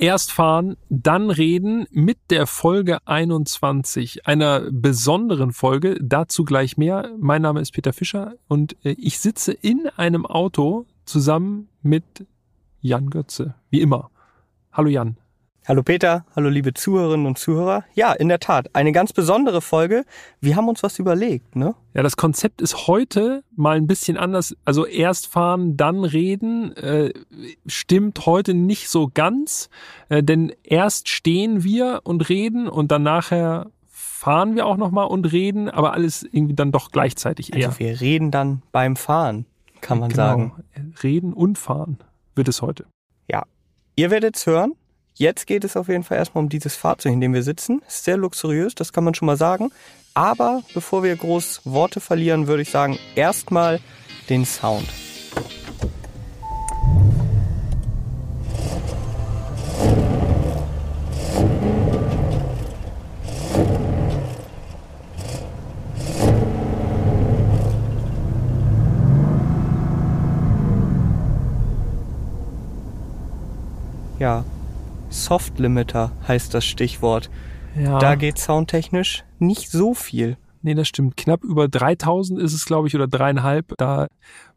Erst fahren, dann reden mit der Folge 21, einer besonderen Folge. Dazu gleich mehr. Mein Name ist Peter Fischer und äh, ich sitze in einem Auto zusammen mit Jan Götze, wie immer. Hallo Jan. Hallo Peter, hallo liebe Zuhörerinnen und Zuhörer. Ja, in der Tat, eine ganz besondere Folge. Wir haben uns was überlegt, ne? Ja, das Konzept ist heute mal ein bisschen anders. Also erst fahren, dann reden, äh, stimmt heute nicht so ganz, äh, denn erst stehen wir und reden und dann nachher fahren wir auch nochmal und reden, aber alles irgendwie dann doch gleichzeitig eher. Also wir reden dann beim Fahren, kann man genau. sagen. Reden und fahren wird es heute. Ja, ihr werdet es hören. Jetzt geht es auf jeden Fall erstmal um dieses Fahrzeug, in dem wir sitzen. Sehr luxuriös, das kann man schon mal sagen. Aber bevor wir groß Worte verlieren, würde ich sagen, erstmal den Sound. Ja, Soft Limiter heißt das Stichwort. Ja. Da geht soundtechnisch nicht so viel. Nee, das stimmt. Knapp über 3000 ist es, glaube ich, oder dreieinhalb. Da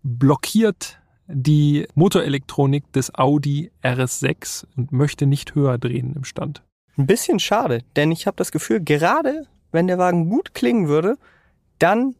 blockiert die Motorelektronik des Audi RS6 und möchte nicht höher drehen im Stand. Ein bisschen schade, denn ich habe das Gefühl, gerade wenn der Wagen gut klingen würde, dann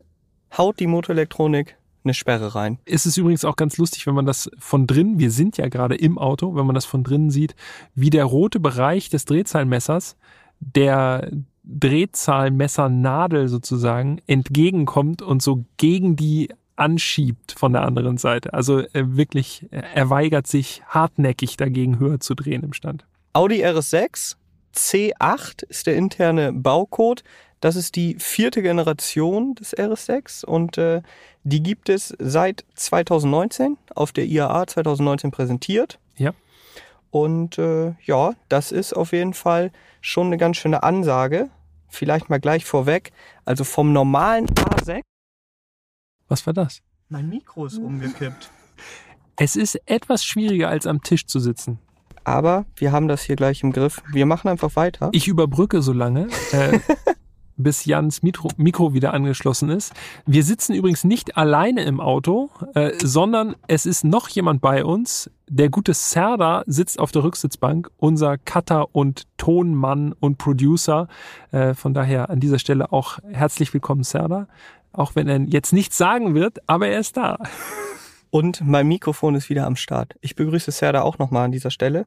haut die Motorelektronik eine Sperre rein. Es ist übrigens auch ganz lustig, wenn man das von drin, wir sind ja gerade im Auto, wenn man das von drinnen sieht, wie der rote Bereich des Drehzahlmessers der Drehzahlmessernadel sozusagen entgegenkommt und so gegen die anschiebt von der anderen Seite. Also äh, wirklich, äh, er weigert sich hartnäckig dagegen höher zu drehen im Stand. Audi RS6 C8 ist der interne Baucode. Das ist die vierte Generation des RS6 und äh, die gibt es seit 2019 auf der IAA 2019 präsentiert. Ja. Und äh, ja, das ist auf jeden Fall schon eine ganz schöne Ansage. Vielleicht mal gleich vorweg. Also vom normalen A6. Was war das? Mein Mikro ist umgekippt. Es ist etwas schwieriger als am Tisch zu sitzen. Aber wir haben das hier gleich im Griff. Wir machen einfach weiter. Ich überbrücke so lange. Äh, bis Jans Mikro, Mikro wieder angeschlossen ist. Wir sitzen übrigens nicht alleine im Auto, äh, sondern es ist noch jemand bei uns. Der gute Serda sitzt auf der Rücksitzbank, unser Cutter und Tonmann und Producer. Äh, von daher an dieser Stelle auch herzlich willkommen, Serda. Auch wenn er jetzt nichts sagen wird, aber er ist da. Und mein Mikrofon ist wieder am Start. Ich begrüße Serda auch nochmal an dieser Stelle.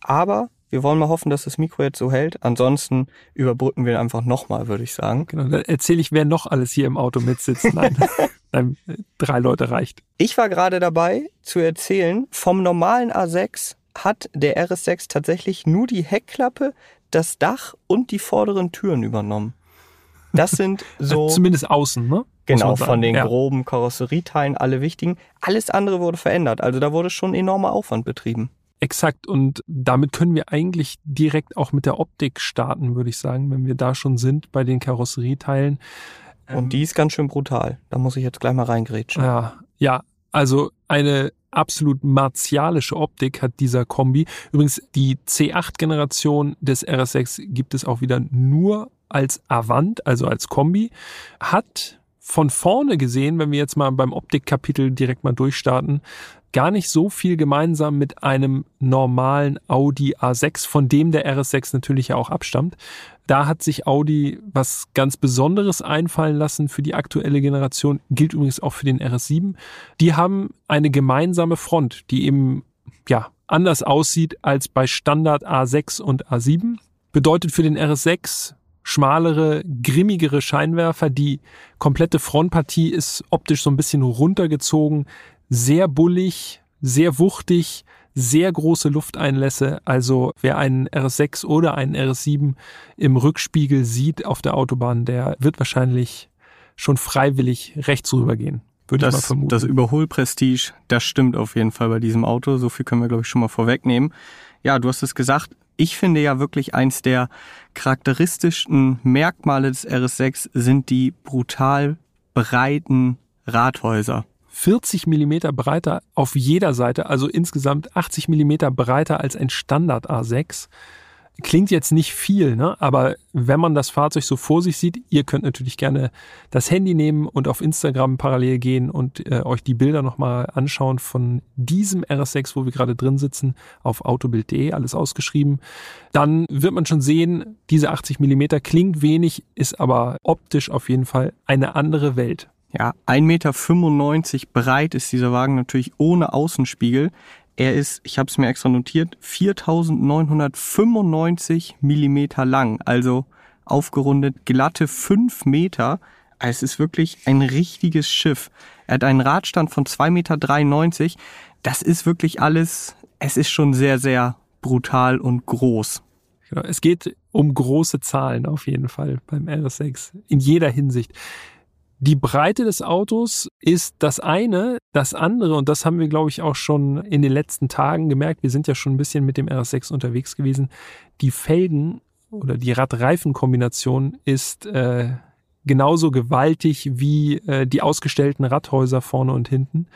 Aber wir wollen mal hoffen, dass das Mikro jetzt so hält. Ansonsten überbrücken wir einfach nochmal, würde ich sagen. Genau, dann erzähle ich, wer noch alles hier im Auto mitsitzt. Nein, Nein drei Leute reicht. Ich war gerade dabei zu erzählen, vom normalen A6 hat der RS6 tatsächlich nur die Heckklappe, das Dach und die vorderen Türen übernommen. Das sind so. Zumindest außen, ne? Genau, von den ja. groben Karosserieteilen, alle wichtigen. Alles andere wurde verändert. Also da wurde schon enormer Aufwand betrieben. Exakt. Und damit können wir eigentlich direkt auch mit der Optik starten, würde ich sagen, wenn wir da schon sind bei den Karosserieteilen. Und die ist ganz schön brutal. Da muss ich jetzt gleich mal reingrätschen. Ja, ja. Also eine absolut martialische Optik hat dieser Kombi. Übrigens, die C8-Generation des RS6 gibt es auch wieder nur als Avant, also als Kombi. Hat von vorne gesehen, wenn wir jetzt mal beim Optikkapitel direkt mal durchstarten, gar nicht so viel gemeinsam mit einem normalen Audi A6, von dem der RS6 natürlich ja auch abstammt. Da hat sich Audi was ganz Besonderes einfallen lassen für die aktuelle Generation, gilt übrigens auch für den RS7. Die haben eine gemeinsame Front, die eben, ja, anders aussieht als bei Standard A6 und A7. Bedeutet für den RS6 schmalere, grimmigere Scheinwerfer. Die komplette Frontpartie ist optisch so ein bisschen runtergezogen, sehr bullig, sehr wuchtig, sehr große Lufteinlässe. Also wer einen RS6 oder einen RS7 im Rückspiegel sieht auf der Autobahn, der wird wahrscheinlich schon freiwillig rechts rübergehen. Würde das, ich mal vermuten. Das Überholprestige, das stimmt auf jeden Fall bei diesem Auto. So viel können wir, glaube ich, schon mal vorwegnehmen. Ja, du hast es gesagt. Ich finde ja wirklich eins der charakteristischsten Merkmale des RS6 sind die brutal breiten Rathäuser 40 Millimeter breiter auf jeder Seite, also insgesamt 80 Millimeter breiter als ein Standard A6. Klingt jetzt nicht viel, ne? aber wenn man das Fahrzeug so vor sich sieht, ihr könnt natürlich gerne das Handy nehmen und auf Instagram parallel gehen und äh, euch die Bilder nochmal anschauen von diesem RS6, wo wir gerade drin sitzen, auf autobild.de, alles ausgeschrieben. Dann wird man schon sehen, diese 80 Millimeter klingt wenig, ist aber optisch auf jeden Fall eine andere Welt. Ja, 1,95 Meter breit ist dieser Wagen natürlich ohne Außenspiegel. Er ist, ich habe es mir extra notiert, 4995 Millimeter lang, also aufgerundet glatte 5 Meter. Es ist wirklich ein richtiges Schiff. Er hat einen Radstand von 2,93 Meter. Das ist wirklich alles, es ist schon sehr, sehr brutal und groß. Genau, es geht um große Zahlen auf jeden Fall beim RS6 in jeder Hinsicht. Die Breite des Autos ist das eine. Das andere, und das haben wir, glaube ich, auch schon in den letzten Tagen gemerkt, wir sind ja schon ein bisschen mit dem RS6 unterwegs gewesen, die Felgen oder die Radreifenkombination ist äh, genauso gewaltig wie äh, die ausgestellten Radhäuser vorne und hinten.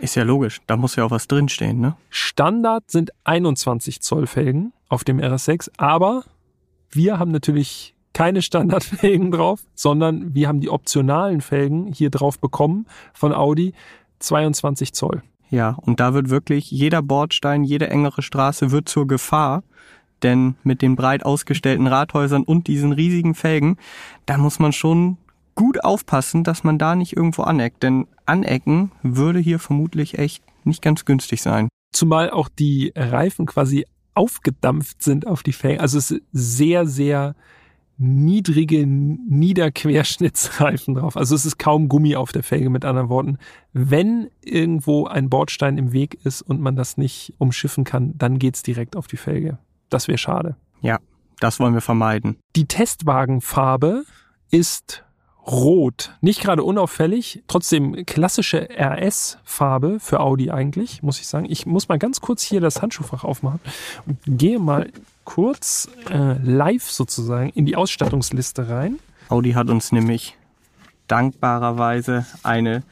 Ist ja logisch, da muss ja auch was drinstehen, ne? Standard sind 21 Zoll Felgen auf dem RS6, aber wir haben natürlich keine Standardfelgen drauf, sondern wir haben die optionalen Felgen hier drauf bekommen von Audi, 22 Zoll. Ja, und da wird wirklich jeder Bordstein, jede engere Straße wird zur Gefahr. Denn mit den breit ausgestellten Rathäusern und diesen riesigen Felgen, da muss man schon gut aufpassen, dass man da nicht irgendwo aneckt. Denn anecken würde hier vermutlich echt nicht ganz günstig sein. Zumal auch die Reifen quasi aufgedampft sind auf die Felgen. Also es ist sehr, sehr niedrige Niederquerschnittsreifen drauf. Also es ist kaum Gummi auf der Felge, mit anderen Worten. Wenn irgendwo ein Bordstein im Weg ist und man das nicht umschiffen kann, dann geht's direkt auf die Felge. Das wäre schade. Ja, das wollen wir vermeiden. Die Testwagenfarbe ist rot. Nicht gerade unauffällig, trotzdem klassische RS-Farbe für Audi eigentlich, muss ich sagen. Ich muss mal ganz kurz hier das Handschuhfach aufmachen und gehe mal kurz äh, live sozusagen in die Ausstattungsliste rein. Audi hat uns nämlich dankbarerweise eine,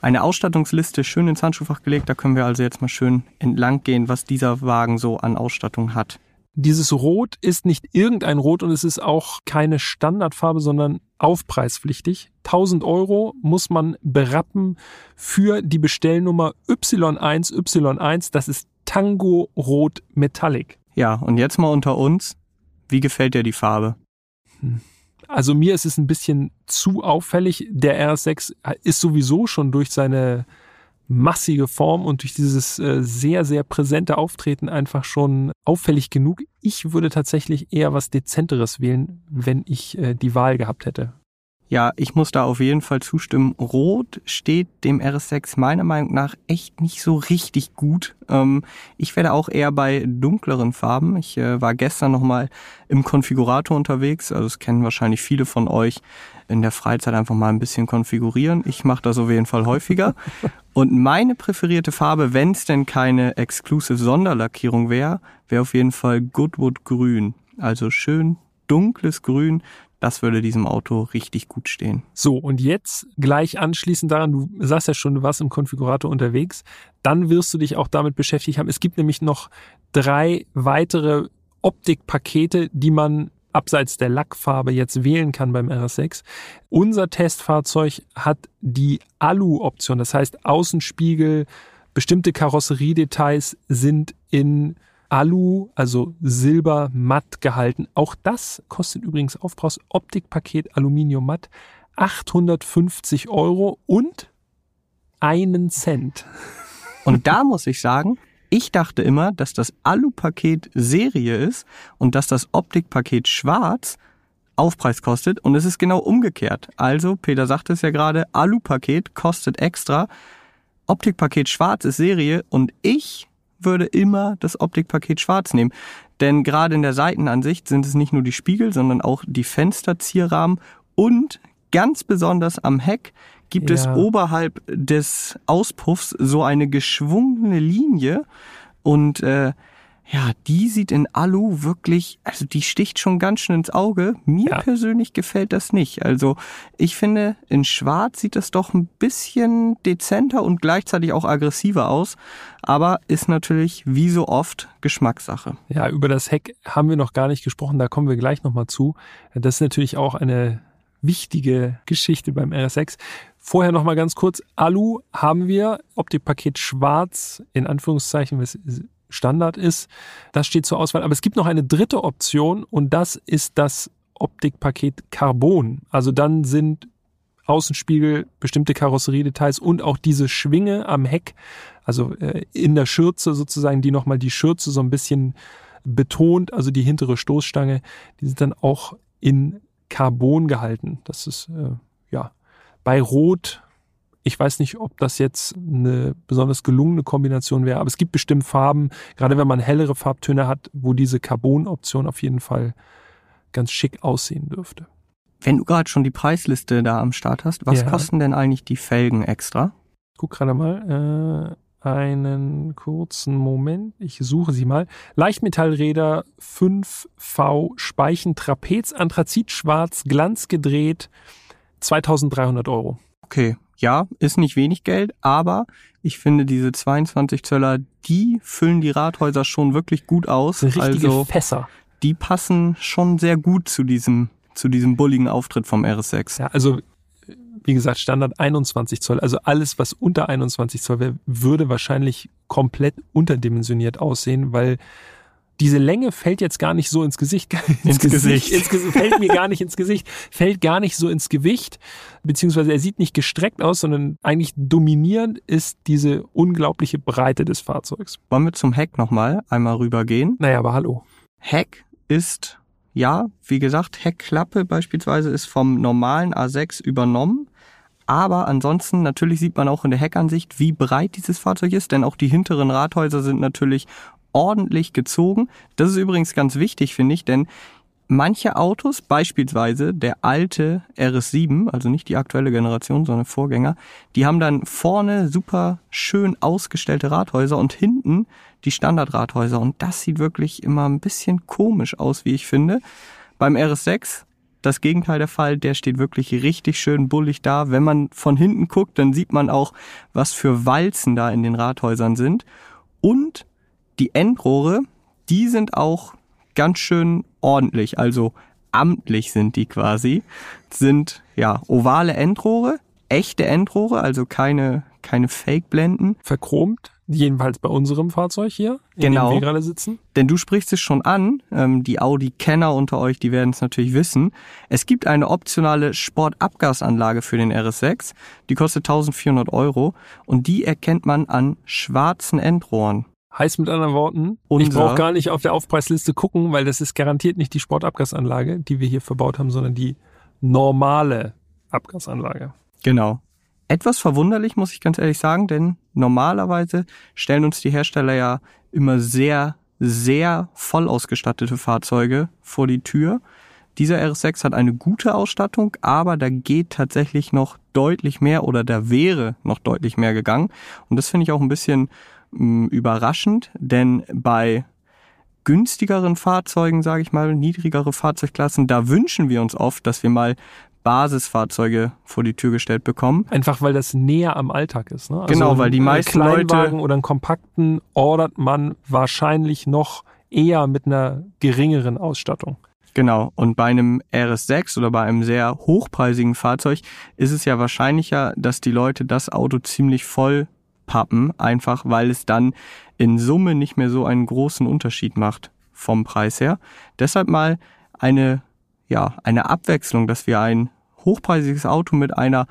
eine Ausstattungsliste schön ins Handschuhfach gelegt. Da können wir also jetzt mal schön entlang gehen, was dieser Wagen so an Ausstattung hat. Dieses Rot ist nicht irgendein Rot und es ist auch keine Standardfarbe, sondern aufpreispflichtig. 1000 Euro muss man berappen für die Bestellnummer Y1 Y1. Das ist Tango Rot Metallic. Ja, und jetzt mal unter uns. Wie gefällt dir die Farbe? Hm. Also mir ist es ein bisschen zu auffällig. Der RS6 ist sowieso schon durch seine massige Form und durch dieses äh, sehr, sehr präsente Auftreten einfach schon auffällig genug. Ich würde tatsächlich eher was Dezenteres wählen, wenn ich äh, die Wahl gehabt hätte. Ja, ich muss da auf jeden Fall zustimmen. Rot steht dem RS6 meiner Meinung nach echt nicht so richtig gut. Ähm, ich werde auch eher bei dunkleren Farben. Ich äh, war gestern nochmal im Konfigurator unterwegs. Also das kennen wahrscheinlich viele von euch. In der Freizeit einfach mal ein bisschen konfigurieren. Ich mache das auf jeden Fall häufiger. Und meine präferierte Farbe, wenn es denn keine Exclusive Sonderlackierung wäre, wäre auf jeden Fall Goodwood Grün. Also schön dunkles Grün das würde diesem Auto richtig gut stehen. So, und jetzt gleich anschließend daran, du sagst ja schon, du warst im Konfigurator unterwegs, dann wirst du dich auch damit beschäftigt haben. Es gibt nämlich noch drei weitere Optikpakete, die man abseits der Lackfarbe jetzt wählen kann beim RS6. Unser Testfahrzeug hat die Alu-Option, das heißt Außenspiegel, bestimmte Karosseriedetails sind in Alu, also Silber matt gehalten. Auch das kostet übrigens Aufpreis Optikpaket Aluminium matt 850 Euro und einen Cent. Und da muss ich sagen, ich dachte immer, dass das Alu-Paket Serie ist und dass das Optikpaket Schwarz Aufpreis kostet und es ist genau umgekehrt. Also, Peter sagte es ja gerade, Alu-Paket kostet extra, Optikpaket Schwarz ist Serie und ich würde immer das Optikpaket schwarz nehmen. Denn gerade in der Seitenansicht sind es nicht nur die Spiegel, sondern auch die Fensterzierrahmen und ganz besonders am Heck gibt ja. es oberhalb des Auspuffs so eine geschwungene Linie und äh, Ja, die sieht in Alu wirklich, also die sticht schon ganz schön ins Auge. Mir Ja. persönlich gefällt das nicht. Also ich finde, in Schwarz sieht das doch ein bisschen dezenter und gleichzeitig auch aggressiver aus. Aber ist natürlich wie so oft Geschmackssache. Ja, über das Heck haben wir noch gar nicht gesprochen, da kommen wir gleich nochmal zu. Das ist natürlich auch eine wichtige Geschichte beim RS6. Vorher nochmal ganz kurz, Alu haben wir, Optikpaket schwarz, in Anführungszeichen, was Standard ist, das steht zur Auswahl. Aber es gibt noch eine dritte Option und das ist das Optikpaket Carbon. Also dann sind Außenspiegel, bestimmte Karosseriedetails und auch diese Schwinge am Heck, also äh, in der Schürze sozusagen, die nochmal die Schürze so ein bisschen betont, also die hintere Stoßstange, die sind dann auch in Carbon gehalten. Das ist äh, ja bei Rot. Ich weiß nicht, ob das jetzt eine besonders gelungene Kombination wäre, aber es gibt bestimmt Farben, gerade wenn man hellere Farbtöne hat, wo diese Carbon-Option auf jeden Fall ganz schick aussehen dürfte. Wenn du gerade schon die Preisliste da am Start hast, was Ja. kosten denn eigentlich die Felgen extra? guck gerade mal. Einen kurzen Moment. Ich suche sie mal. Leichtmetallräder 5V Speichen Trapez Anthrazit schwarz Glanz gedreht 2300 Euro. Okay, ja, ist nicht wenig Geld, aber ich finde diese 22 Zöller, die füllen die Rathäuser schon wirklich gut aus. Richtige Also Fässer. die passen schon sehr gut zu diesem zu diesem bulligen Auftritt vom RS6. Ja, also wie gesagt, Standard 21 Zoll. Also alles, was unter 21 Zoll wäre, würde wahrscheinlich komplett unterdimensioniert aussehen, weil diese Länge fällt jetzt gar nicht so ins Gesicht. Ins Gesicht. Ins Gesicht fällt mir gar nicht ins Gesicht. Fällt gar nicht so ins Gewicht. Beziehungsweise er sieht nicht gestreckt aus, sondern eigentlich dominierend ist diese unglaubliche Breite des Fahrzeugs. Wollen wir zum Heck nochmal einmal rübergehen? Naja, aber hallo. Heck ist, ja, wie gesagt, Heckklappe beispielsweise ist vom normalen A6 übernommen. Aber ansonsten, natürlich sieht man auch in der Heckansicht, wie breit dieses Fahrzeug ist, denn auch die hinteren Rathäuser sind natürlich ordentlich gezogen. Das ist übrigens ganz wichtig, finde ich, denn manche Autos, beispielsweise der alte RS7, also nicht die aktuelle Generation, sondern Vorgänger, die haben dann vorne super schön ausgestellte Rathäuser und hinten die Standardrathäuser. Und das sieht wirklich immer ein bisschen komisch aus, wie ich finde. Beim RS6 das Gegenteil der Fall, der steht wirklich richtig schön bullig da. Wenn man von hinten guckt, dann sieht man auch, was für Walzen da in den Rathäusern sind. Und die Endrohre, die sind auch ganz schön ordentlich, also amtlich sind die quasi, sind ja ovale Endrohre, echte Endrohre, also keine keine Fake-Blenden. Verchromt, jedenfalls bei unserem Fahrzeug hier, in Genau. dem wir gerade sitzen. Denn du sprichst es schon an, ähm, die Audi-Kenner unter euch, die werden es natürlich wissen. Es gibt eine optionale Sportabgasanlage für den RS6, die kostet 1400 Euro und die erkennt man an schwarzen Endrohren. Heißt mit anderen Worten, ich Unser- brauche gar nicht auf der Aufpreisliste gucken, weil das ist garantiert nicht die Sportabgasanlage, die wir hier verbaut haben, sondern die normale Abgasanlage. Genau. Etwas verwunderlich, muss ich ganz ehrlich sagen, denn normalerweise stellen uns die Hersteller ja immer sehr, sehr voll ausgestattete Fahrzeuge vor die Tür. Dieser RS6 hat eine gute Ausstattung, aber da geht tatsächlich noch deutlich mehr oder da wäre noch deutlich mehr gegangen. Und das finde ich auch ein bisschen mh, überraschend, denn bei günstigeren Fahrzeugen, sage ich mal, niedrigere Fahrzeugklassen, da wünschen wir uns oft, dass wir mal Basisfahrzeuge vor die Tür gestellt bekommen. Einfach weil das näher am Alltag ist. Ne? Genau, weil die einen meisten Kleinwagen Leute- oder einen kompakten ordert man wahrscheinlich noch eher mit einer geringeren Ausstattung. Genau. Und bei einem RS6 oder bei einem sehr hochpreisigen Fahrzeug ist es ja wahrscheinlicher, dass die Leute das Auto ziemlich voll pappen, einfach weil es dann in Summe nicht mehr so einen großen Unterschied macht vom Preis her. Deshalb mal eine, ja, eine Abwechslung, dass wir ein hochpreisiges Auto mit einer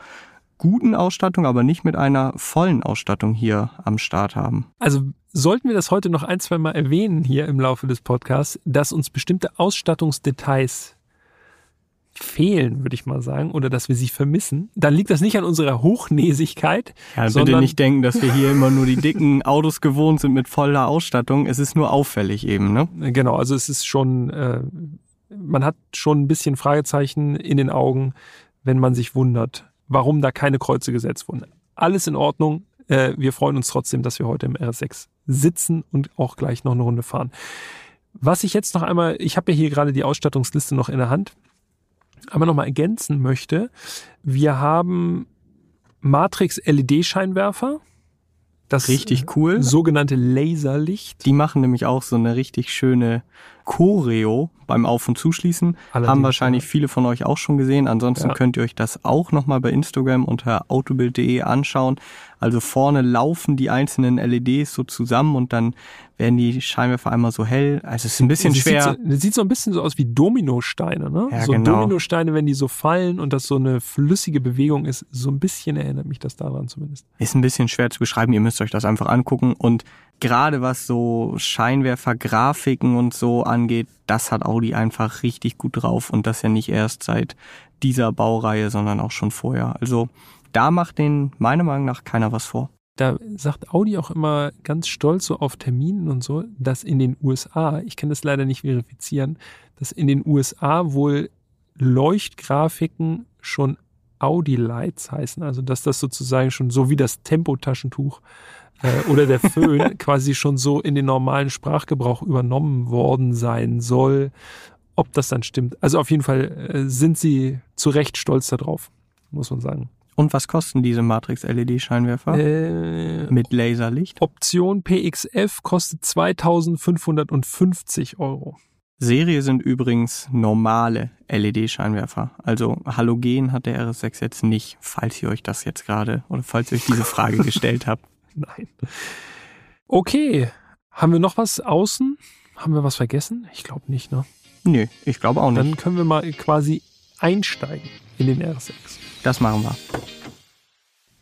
guten Ausstattung, aber nicht mit einer vollen Ausstattung hier am Start haben. Also sollten wir das heute noch ein, zwei Mal erwähnen hier im Laufe des Podcasts, dass uns bestimmte Ausstattungsdetails fehlen, würde ich mal sagen, oder dass wir sie vermissen, dann liegt das nicht an unserer Hochnäsigkeit, Ja, bitte nicht denken, dass wir hier immer nur die dicken Autos gewohnt sind mit voller Ausstattung. Es ist nur auffällig eben, ne? Genau, also es ist schon, äh, man hat schon ein bisschen Fragezeichen in den Augen, wenn man sich wundert, warum da keine Kreuze gesetzt wurden. Alles in Ordnung, Äh, wir freuen uns trotzdem, dass wir heute im RS6 sitzen und auch gleich noch eine Runde fahren. Was ich jetzt noch einmal, ich habe ja hier gerade die Ausstattungsliste noch in der Hand, aber nochmal ergänzen möchte, wir haben Matrix LED-Scheinwerfer. Das richtig cool. Sogenannte Laserlicht. Die machen nämlich auch so eine richtig schöne Choreo beim Auf- und Zuschließen. Allerdings, Haben wahrscheinlich ja. viele von euch auch schon gesehen. Ansonsten ja. könnt ihr euch das auch nochmal bei Instagram unter autobild.de anschauen. Also vorne laufen die einzelnen LEDs so zusammen und dann werden die Scheinwerfer einmal so hell. Also es ist ein bisschen schwer. Sieht so, das sieht so ein bisschen so aus wie Dominosteine, ne? Ja, so genau. Dominosteine, wenn die so fallen und das so eine flüssige Bewegung ist, so ein bisschen erinnert mich das daran zumindest. Ist ein bisschen schwer zu beschreiben. Ihr müsst euch das einfach angucken und gerade was so Scheinwerfer-Grafiken und so angeht, das hat Audi einfach richtig gut drauf und das ja nicht erst seit dieser Baureihe, sondern auch schon vorher. Also da macht den meiner Meinung nach keiner was vor. Da sagt Audi auch immer ganz stolz so auf Terminen und so, dass in den USA, ich kann das leider nicht verifizieren, dass in den USA wohl Leuchtgrafiken schon Audi Lights heißen, also dass das sozusagen schon so wie das Tempotaschentuch äh, oder der Föhn quasi schon so in den normalen Sprachgebrauch übernommen worden sein soll. Ob das dann stimmt. Also auf jeden Fall äh, sind sie zu Recht stolz darauf, muss man sagen. Und was kosten diese Matrix-LED-Scheinwerfer? Äh, Mit Laserlicht? Option PXF kostet 2550 Euro. Serie sind übrigens normale LED-Scheinwerfer. Also Halogen hat der RS6 jetzt nicht, falls ihr euch das jetzt gerade oder falls ihr euch diese Frage gestellt habt. Nein. Okay. Haben wir noch was außen? Haben wir was vergessen? Ich glaube nicht, ne? Nö, ich glaube auch nicht. Dann können wir mal quasi einsteigen in den RS6. Das machen wir.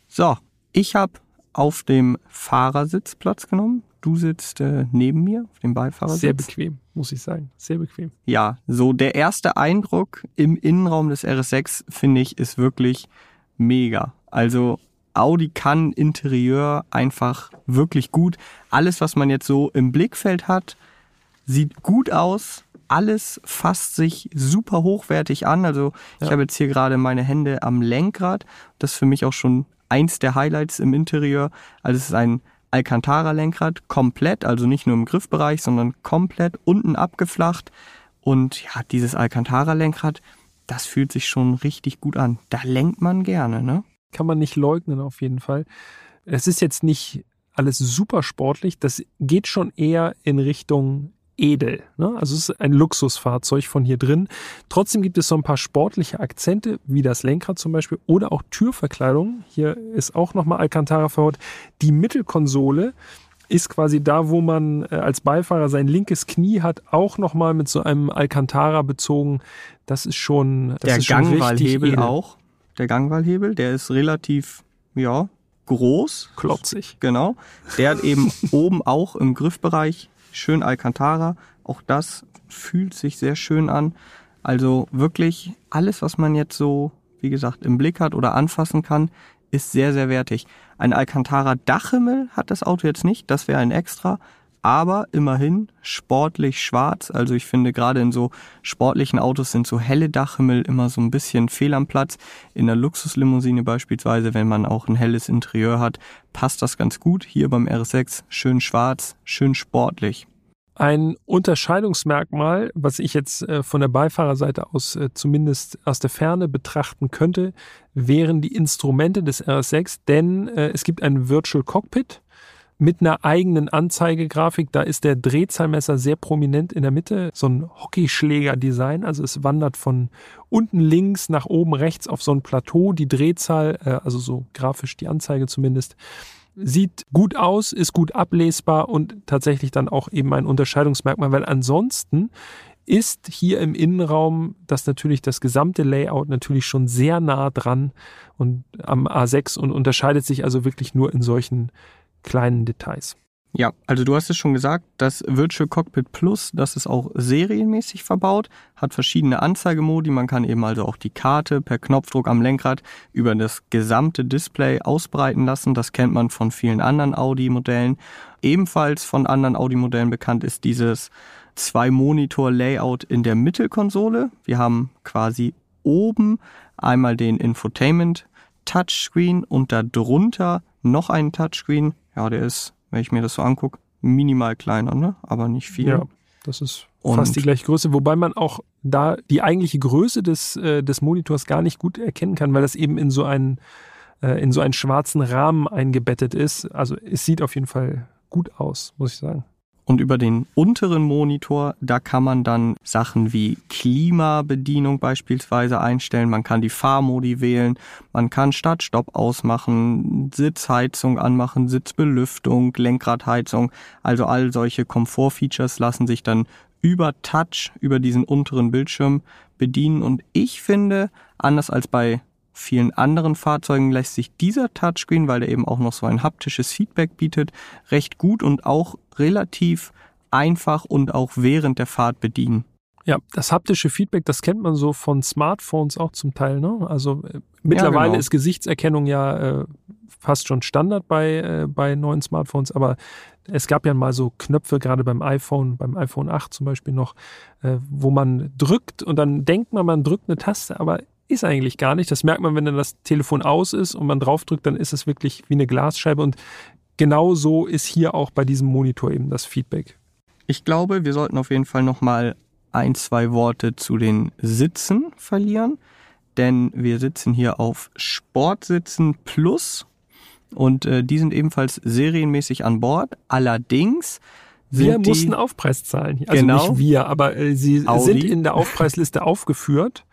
So, ich habe auf dem Fahrersitz Platz genommen. Du sitzt äh, neben mir auf dem Beifahrersitz. Sehr bequem, muss ich sagen. Sehr bequem. Ja, so der erste Eindruck im Innenraum des RS6, finde ich, ist wirklich mega. Also Audi kann Interieur einfach wirklich gut. Alles, was man jetzt so im Blickfeld hat, sieht gut aus. Alles fasst sich super hochwertig an. Also ich ja. habe jetzt hier gerade meine Hände am Lenkrad. Das ist für mich auch schon eins der Highlights im Interieur. Also es ist ein Alcantara-Lenkrad, komplett, also nicht nur im Griffbereich, sondern komplett unten abgeflacht. Und ja, dieses Alcantara-Lenkrad, das fühlt sich schon richtig gut an. Da lenkt man gerne, ne? Kann man nicht leugnen auf jeden Fall. Es ist jetzt nicht alles super sportlich, das geht schon eher in Richtung edel. Ne? Also es ist ein Luxusfahrzeug von hier drin. Trotzdem gibt es so ein paar sportliche Akzente, wie das Lenkrad zum Beispiel oder auch Türverkleidung. Hier ist auch nochmal Alcantara verhaut. Die Mittelkonsole ist quasi da, wo man äh, als Beifahrer sein linkes Knie hat, auch nochmal mit so einem Alcantara bezogen. Das ist schon, das Der ist schon Gangwahlhebel auch der Gangwallhebel. Der ist relativ, ja, groß. Klotzig. Genau. Der hat eben oben auch im Griffbereich schön Alcantara. Auch das fühlt sich sehr schön an. Also wirklich alles, was man jetzt so, wie gesagt, im Blick hat oder anfassen kann, ist sehr, sehr wertig. Ein Alcantara Dachhimmel hat das Auto jetzt nicht. Das wäre ein extra aber immerhin sportlich schwarz. Also ich finde gerade in so sportlichen Autos sind so helle Dachhimmel immer so ein bisschen fehl am Platz. In der Luxuslimousine beispielsweise, wenn man auch ein helles Interieur hat, passt das ganz gut. Hier beim RS6 schön schwarz, schön sportlich. Ein Unterscheidungsmerkmal, was ich jetzt äh, von der Beifahrerseite aus äh, zumindest aus der Ferne betrachten könnte, wären die Instrumente des RS6, denn äh, es gibt ein Virtual Cockpit mit einer eigenen Anzeigegrafik. Da ist der Drehzahlmesser sehr prominent in der Mitte, so ein Hockeyschläger-Design. Also es wandert von unten links nach oben rechts auf so ein Plateau. Die Drehzahl, äh, also so grafisch die Anzeige zumindest, sieht gut aus, ist gut ablesbar und tatsächlich dann auch eben ein Unterscheidungsmerkmal, weil ansonsten ist hier im Innenraum das natürlich das gesamte Layout natürlich schon sehr nah dran und am A6 und unterscheidet sich also wirklich nur in solchen kleinen Details. Ja, also du hast es schon gesagt, das Virtual Cockpit Plus, das ist auch serienmäßig verbaut, hat verschiedene Anzeigemodi. Man kann eben also auch die Karte per Knopfdruck am Lenkrad über das gesamte Display ausbreiten lassen. Das kennt man von vielen anderen Audi-Modellen. Ebenfalls von anderen Audi-Modellen bekannt ist dieses Zwei-Monitor-Layout in der Mittelkonsole. Wir haben quasi oben einmal den Infotainment Touchscreen und darunter noch einen Touchscreen. Ja, der ist, wenn ich mir das so angucke, minimal kleiner, ne? aber nicht viel. Ja, das ist und fast die gleiche Größe, wobei man auch da die eigentliche Größe des, äh, des Monitors gar nicht gut erkennen kann, weil das eben in so einen, äh, in so einen schwarzen Rahmen eingebettet ist. Also es sieht auf jeden Fall gut aus, muss ich sagen. Und über den unteren Monitor, da kann man dann Sachen wie Klimabedienung beispielsweise einstellen. Man kann die Fahrmodi wählen. Man kann Start-Stopp ausmachen, Sitzheizung anmachen, Sitzbelüftung, Lenkradheizung. Also all solche Komfortfeatures lassen sich dann über Touch, über diesen unteren Bildschirm bedienen. Und ich finde, anders als bei vielen anderen Fahrzeugen lässt sich dieser Touchscreen, weil er eben auch noch so ein haptisches Feedback bietet, recht gut und auch relativ einfach und auch während der Fahrt bedienen. Ja, das haptische Feedback, das kennt man so von Smartphones auch zum Teil. Ne? Also äh, mittlerweile ja, genau. ist Gesichtserkennung ja äh, fast schon Standard bei, äh, bei neuen Smartphones, aber es gab ja mal so Knöpfe, gerade beim iPhone, beim iPhone 8 zum Beispiel noch, äh, wo man drückt und dann denkt man, man drückt eine Taste, aber ist eigentlich gar nicht. Das merkt man, wenn dann das Telefon aus ist und man draufdrückt, dann ist es wirklich wie eine Glasscheibe. Und genau so ist hier auch bei diesem Monitor eben das Feedback. Ich glaube, wir sollten auf jeden Fall nochmal ein, zwei Worte zu den Sitzen verlieren. Denn wir sitzen hier auf Sportsitzen Plus und äh, die sind ebenfalls serienmäßig an Bord. Allerdings wir mussten Aufpreis zahlen. Also genau, nicht wir, aber äh, sie Audi. sind in der Aufpreisliste aufgeführt.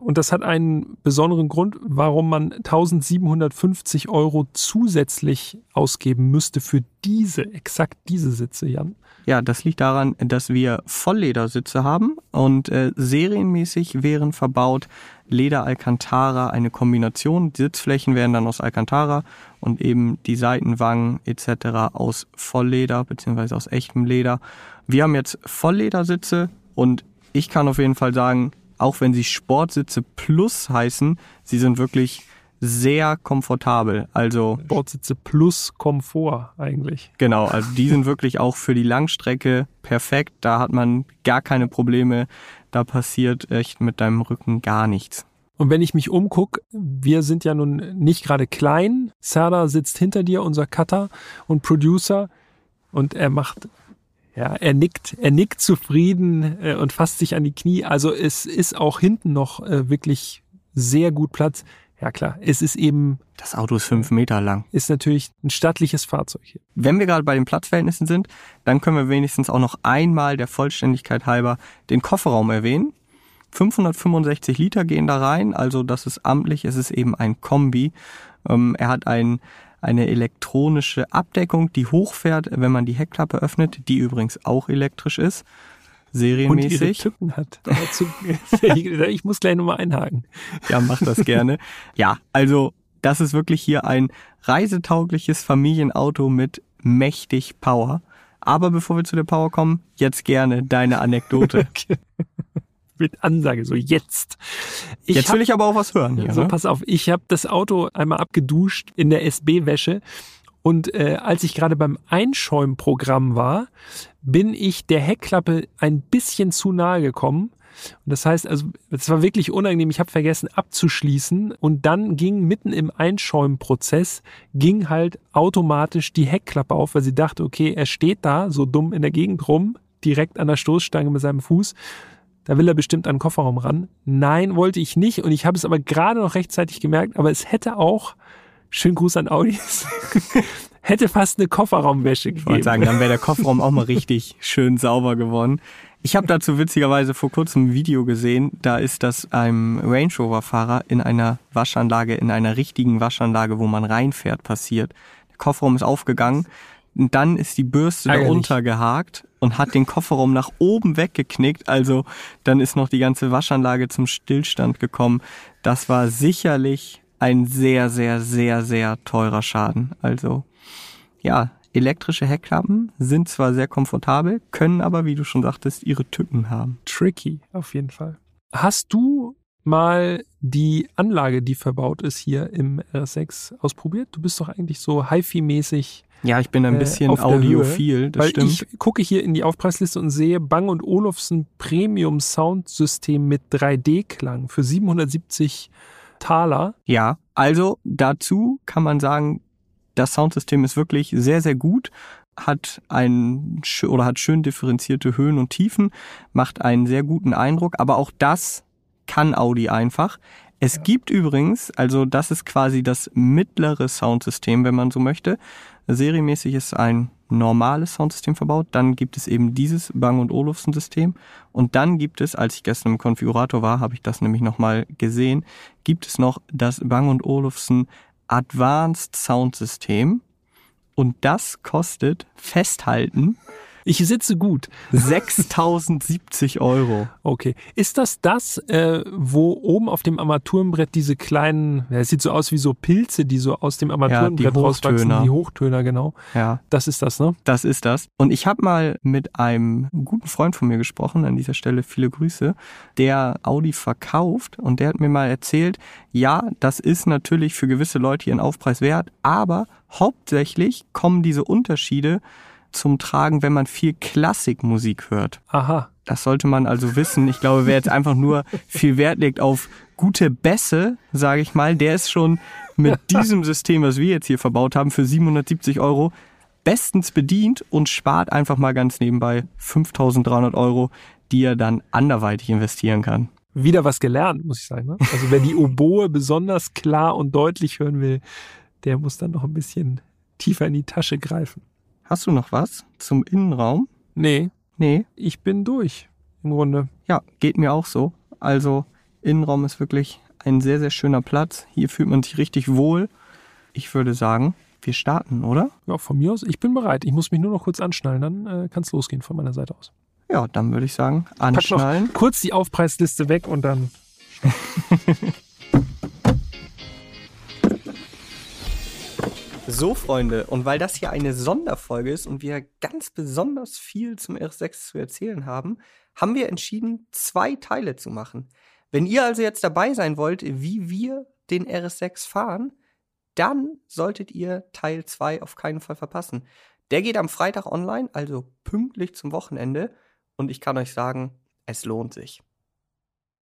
Und das hat einen besonderen Grund, warum man 1750 Euro zusätzlich ausgeben müsste für diese, exakt diese Sitze, Jan. Ja, das liegt daran, dass wir Vollledersitze haben und äh, serienmäßig wären verbaut Leder Alcantara eine Kombination. Die Sitzflächen wären dann aus Alcantara und eben die Seitenwangen etc. aus Vollleder bzw. aus echtem Leder. Wir haben jetzt Vollledersitze und ich kann auf jeden Fall sagen, auch wenn sie Sportsitze Plus heißen, sie sind wirklich sehr komfortabel. Also Sportsitze plus Komfort eigentlich. Genau, also die sind wirklich auch für die Langstrecke perfekt. Da hat man gar keine Probleme. Da passiert echt mit deinem Rücken gar nichts. Und wenn ich mich umgucke, wir sind ja nun nicht gerade klein. Serdar sitzt hinter dir, unser Cutter und Producer. Und er macht ja, er nickt, er nickt zufrieden äh, und fasst sich an die Knie. Also es ist auch hinten noch äh, wirklich sehr gut Platz. Ja klar, es ist eben. Das Auto ist fünf Meter lang. Ist natürlich ein stattliches Fahrzeug hier. Wenn wir gerade bei den Platzverhältnissen sind, dann können wir wenigstens auch noch einmal der Vollständigkeit halber den Kofferraum erwähnen. 565 Liter gehen da rein, also das ist amtlich, es ist eben ein Kombi. Ähm, er hat einen eine elektronische Abdeckung, die hochfährt, wenn man die Heckklappe öffnet, die übrigens auch elektrisch ist, serienmäßig. Und ihre Tücken hat. ich muss gleich nochmal einhaken. Ja, mach das gerne. Ja, also das ist wirklich hier ein reisetaugliches Familienauto mit mächtig Power. Aber bevor wir zu der Power kommen, jetzt gerne deine Anekdote. okay mit Ansage, so jetzt. Ich jetzt will ich aber auch was hören. Hier, so, ne? pass auf, ich habe das Auto einmal abgeduscht in der SB-Wäsche und äh, als ich gerade beim Einschäumprogramm war, bin ich der Heckklappe ein bisschen zu nahe gekommen. Und das heißt, also es war wirklich unangenehm. Ich habe vergessen abzuschließen und dann ging mitten im Einschäumprozess ging halt automatisch die Heckklappe auf, weil sie dachte, okay, er steht da so dumm in der Gegend rum, direkt an der Stoßstange mit seinem Fuß da will er bestimmt an den Kofferraum ran. Nein, wollte ich nicht und ich habe es aber gerade noch rechtzeitig gemerkt, aber es hätte auch, schönen Gruß an Audis, hätte fast eine Kofferraumwäsche gegeben. Ich wollte sagen, dann wäre der Kofferraum auch mal richtig schön sauber geworden. Ich habe dazu witzigerweise vor kurzem ein Video gesehen, da ist das einem Range Rover Fahrer in einer Waschanlage, in einer richtigen Waschanlage, wo man reinfährt, passiert. Der Kofferraum ist aufgegangen, und dann ist die Bürste Eigentlich. darunter gehakt und hat den Kofferraum nach oben weggeknickt. Also dann ist noch die ganze Waschanlage zum Stillstand gekommen. Das war sicherlich ein sehr, sehr, sehr, sehr teurer Schaden. Also ja, elektrische Heckklappen sind zwar sehr komfortabel, können aber, wie du schon sagtest, ihre Tücken haben. Tricky, auf jeden Fall. Hast du mal die Anlage, die verbaut ist hier im RS6 ausprobiert? Du bist doch eigentlich so HiFi-mäßig ja, ich bin ein äh, bisschen äh, audiophil, das weil stimmt. Ich gucke hier in die Aufpreisliste und sehe Bang und Olufsen Premium Soundsystem mit 3D-Klang für 770 Taler. Ja, also dazu kann man sagen, Das Soundsystem ist wirklich sehr, sehr gut, hat ein oder hat schön differenzierte Höhen und Tiefen, macht einen sehr guten Eindruck, aber auch das kann Audi einfach. Es gibt übrigens, also das ist quasi das mittlere Soundsystem, wenn man so möchte. Serienmäßig ist ein normales Soundsystem verbaut. Dann gibt es eben dieses Bang Olufsen System. Und dann gibt es, als ich gestern im Konfigurator war, habe ich das nämlich nochmal gesehen, gibt es noch das Bang Olufsen Advanced Sound System. Und das kostet festhalten ich sitze gut. 6070 Euro. Okay. Ist das das, äh, wo oben auf dem Armaturenbrett diese kleinen, ja, es sieht so aus wie so Pilze, die so aus dem Armaturenbrett ja, rauswachsen, die Hochtöner, genau. Ja. Das ist das, ne? Das ist das. Und ich habe mal mit einem guten Freund von mir gesprochen, an dieser Stelle viele Grüße, der Audi verkauft und der hat mir mal erzählt, ja, das ist natürlich für gewisse Leute ihren Aufpreis wert, aber hauptsächlich kommen diese Unterschiede zum Tragen, wenn man viel Klassikmusik hört. Aha. Das sollte man also wissen. Ich glaube, wer jetzt einfach nur viel Wert legt auf gute Bässe, sage ich mal, der ist schon mit diesem System, was wir jetzt hier verbaut haben, für 770 Euro bestens bedient und spart einfach mal ganz nebenbei 5300 Euro, die er dann anderweitig investieren kann. Wieder was gelernt, muss ich sagen. Ne? Also wer die Oboe besonders klar und deutlich hören will, der muss dann noch ein bisschen tiefer in die Tasche greifen. Hast du noch was zum Innenraum? Nee. Nee. Ich bin durch, im Grunde. Ja, geht mir auch so. Also, Innenraum ist wirklich ein sehr, sehr schöner Platz. Hier fühlt man sich richtig wohl. Ich würde sagen, wir starten, oder? Ja, von mir aus. Ich bin bereit. Ich muss mich nur noch kurz anschnallen, dann äh, kann es losgehen von meiner Seite aus. Ja, dann würde ich sagen, anschnallen. Pack noch kurz die Aufpreisliste weg und dann. So, Freunde, und weil das hier eine Sonderfolge ist und wir ganz besonders viel zum RS6 zu erzählen haben, haben wir entschieden, zwei Teile zu machen. Wenn ihr also jetzt dabei sein wollt, wie wir den RS6 fahren, dann solltet ihr Teil 2 auf keinen Fall verpassen. Der geht am Freitag online, also pünktlich zum Wochenende, und ich kann euch sagen, es lohnt sich.